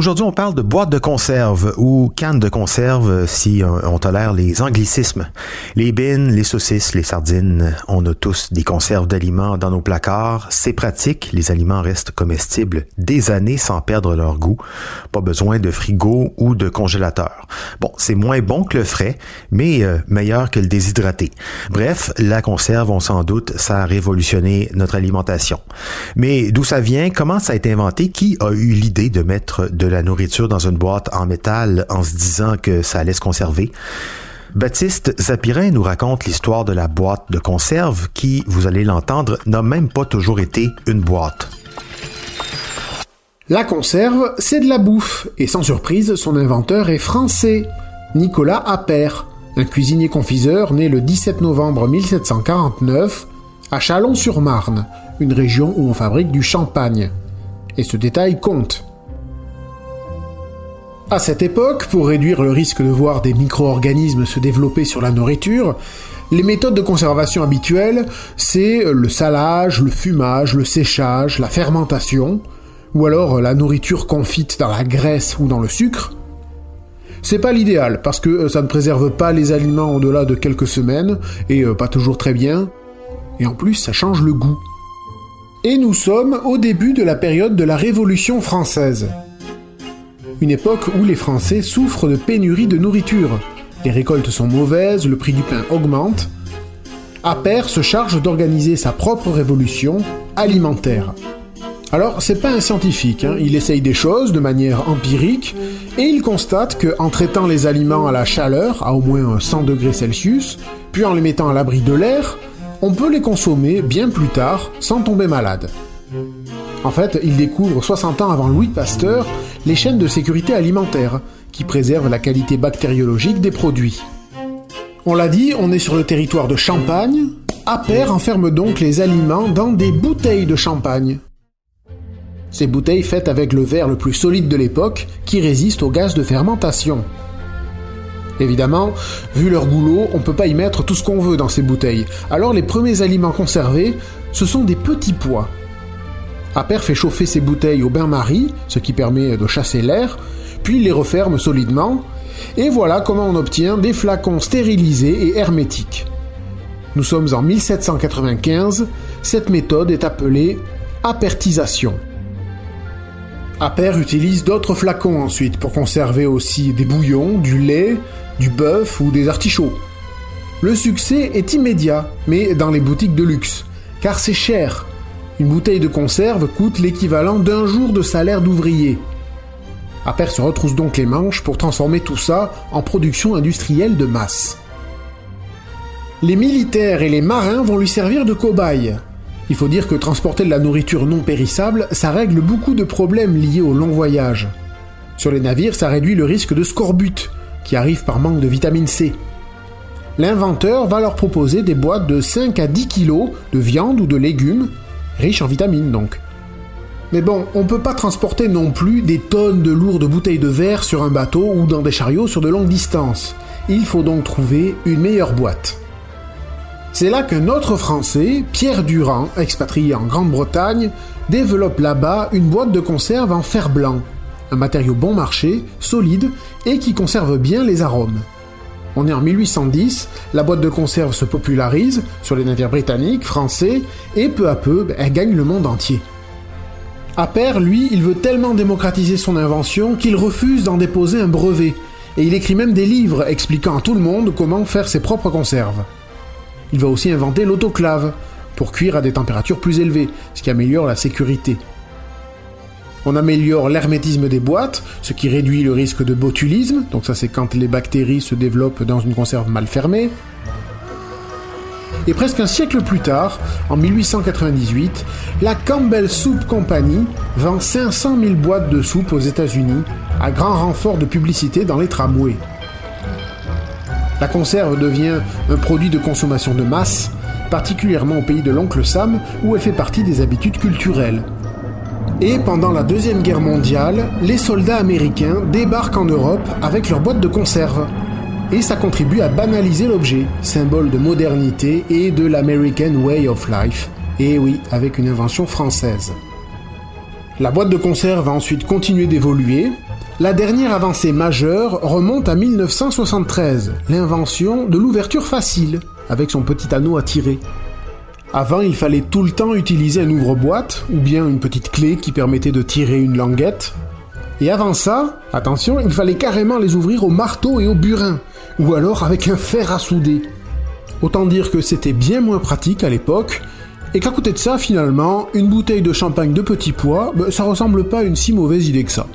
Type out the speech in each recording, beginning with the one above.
Aujourd'hui, on parle de boîte de conserve ou canne de conserve si on tolère les anglicismes. Les bines, les saucisses, les sardines, on a tous des conserves d'aliments dans nos placards. C'est pratique, les aliments restent comestibles des années sans perdre leur goût. Pas besoin de frigo ou de congélateur. Bon, c'est moins bon que le frais, mais euh, meilleur que le déshydraté. Bref, la conserve, on s'en doute, ça a révolutionné notre alimentation. Mais d'où ça vient? Comment ça a été inventé? Qui a eu l'idée de mettre de la nourriture dans une boîte en métal en se disant que ça allait se conserver. Baptiste Zapirin nous raconte l'histoire de la boîte de conserve qui, vous allez l'entendre, n'a même pas toujours été une boîte. La conserve, c'est de la bouffe, et sans surprise, son inventeur est français, Nicolas Appert, un cuisinier confiseur né le 17 novembre 1749 à Chalon-sur-Marne, une région où on fabrique du champagne. Et ce détail compte. À cette époque, pour réduire le risque de voir des micro-organismes se développer sur la nourriture, les méthodes de conservation habituelles, c'est le salage, le fumage, le séchage, la fermentation, ou alors la nourriture confite dans la graisse ou dans le sucre. C'est pas l'idéal, parce que ça ne préserve pas les aliments au-delà de quelques semaines, et euh, pas toujours très bien, et en plus ça change le goût. Et nous sommes au début de la période de la Révolution française une époque où les Français souffrent de pénurie de nourriture. Les récoltes sont mauvaises, le prix du pain augmente. Appert se charge d'organiser sa propre révolution alimentaire. Alors, c'est pas un scientifique, hein. il essaye des choses de manière empirique, et il constate que en traitant les aliments à la chaleur, à au moins 100 degrés Celsius, puis en les mettant à l'abri de l'air, on peut les consommer bien plus tard sans tomber malade. En fait, il découvre 60 ans avant Louis Pasteur les chaînes de sécurité alimentaire, qui préservent la qualité bactériologique des produits. On l'a dit, on est sur le territoire de Champagne. Appert enferme donc les aliments dans des bouteilles de champagne. Ces bouteilles faites avec le verre le plus solide de l'époque, qui résiste au gaz de fermentation. Évidemment, vu leur goulot, on peut pas y mettre tout ce qu'on veut dans ces bouteilles. Alors les premiers aliments conservés, ce sont des petits pois, Appert fait chauffer ses bouteilles au bain-marie, ce qui permet de chasser l'air, puis les referme solidement, et voilà comment on obtient des flacons stérilisés et hermétiques. Nous sommes en 1795, cette méthode est appelée apertisation. Appert utilise d'autres flacons ensuite pour conserver aussi des bouillons, du lait, du bœuf ou des artichauts. Le succès est immédiat, mais dans les boutiques de luxe, car c'est cher une bouteille de conserve coûte l'équivalent d'un jour de salaire d'ouvrier. Appert se retrousse donc les manches pour transformer tout ça en production industrielle de masse. Les militaires et les marins vont lui servir de cobayes. Il faut dire que transporter de la nourriture non périssable, ça règle beaucoup de problèmes liés au long voyage. Sur les navires, ça réduit le risque de scorbut, qui arrive par manque de vitamine C. L'inventeur va leur proposer des boîtes de 5 à 10 kg de viande ou de légumes riche en vitamines donc. Mais bon, on peut pas transporter non plus des tonnes de lourdes bouteilles de verre sur un bateau ou dans des chariots sur de longues distances. Il faut donc trouver une meilleure boîte. C'est là qu'un autre Français, Pierre Durand, expatrié en Grande-Bretagne, développe là-bas une boîte de conserve en fer blanc, un matériau bon marché, solide et qui conserve bien les arômes. On est en 1810, la boîte de conserve se popularise sur les navires britanniques, français, et peu à peu, ben, elle gagne le monde entier. Appert, lui, il veut tellement démocratiser son invention qu'il refuse d'en déposer un brevet, et il écrit même des livres expliquant à tout le monde comment faire ses propres conserves. Il va aussi inventer l'autoclave, pour cuire à des températures plus élevées, ce qui améliore la sécurité. On améliore l'hermétisme des boîtes, ce qui réduit le risque de botulisme, donc ça c'est quand les bactéries se développent dans une conserve mal fermée. Et presque un siècle plus tard, en 1898, la Campbell Soup Company vend 500 000 boîtes de soupe aux États-Unis, à grand renfort de publicité dans les tramways. La conserve devient un produit de consommation de masse, particulièrement au pays de l'oncle Sam, où elle fait partie des habitudes culturelles. Et pendant la Deuxième Guerre mondiale, les soldats américains débarquent en Europe avec leurs boîtes de conserve et ça contribue à banaliser l'objet, symbole de modernité et de l'American Way of Life. Et oui, avec une invention française. La boîte de conserve a ensuite continué d'évoluer. La dernière avancée majeure remonte à 1973, l'invention de l'ouverture facile, avec son petit anneau à tirer. Avant, il fallait tout le temps utiliser un ouvre-boîte, ou bien une petite clé qui permettait de tirer une languette. Et avant ça, attention, il fallait carrément les ouvrir au marteau et au burin, ou alors avec un fer à souder. Autant dire que c'était bien moins pratique à l'époque, et qu'à côté de ça, finalement, une bouteille de champagne de petit pois, ben, ça ressemble pas à une si mauvaise idée que ça.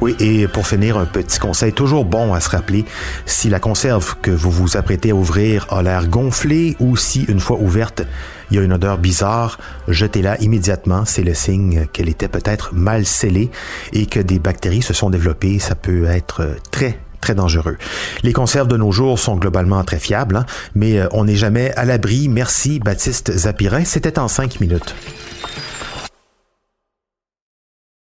Oui, et pour finir, un petit conseil toujours bon à se rappeler. Si la conserve que vous vous apprêtez à ouvrir a l'air gonflée ou si, une fois ouverte, il y a une odeur bizarre, jetez-la immédiatement. C'est le signe qu'elle était peut-être mal scellée et que des bactéries se sont développées. Ça peut être très très dangereux. Les conserves de nos jours sont globalement très fiables, hein, mais euh, on n'est jamais à l'abri. Merci Baptiste Zapirin. C'était en cinq minutes.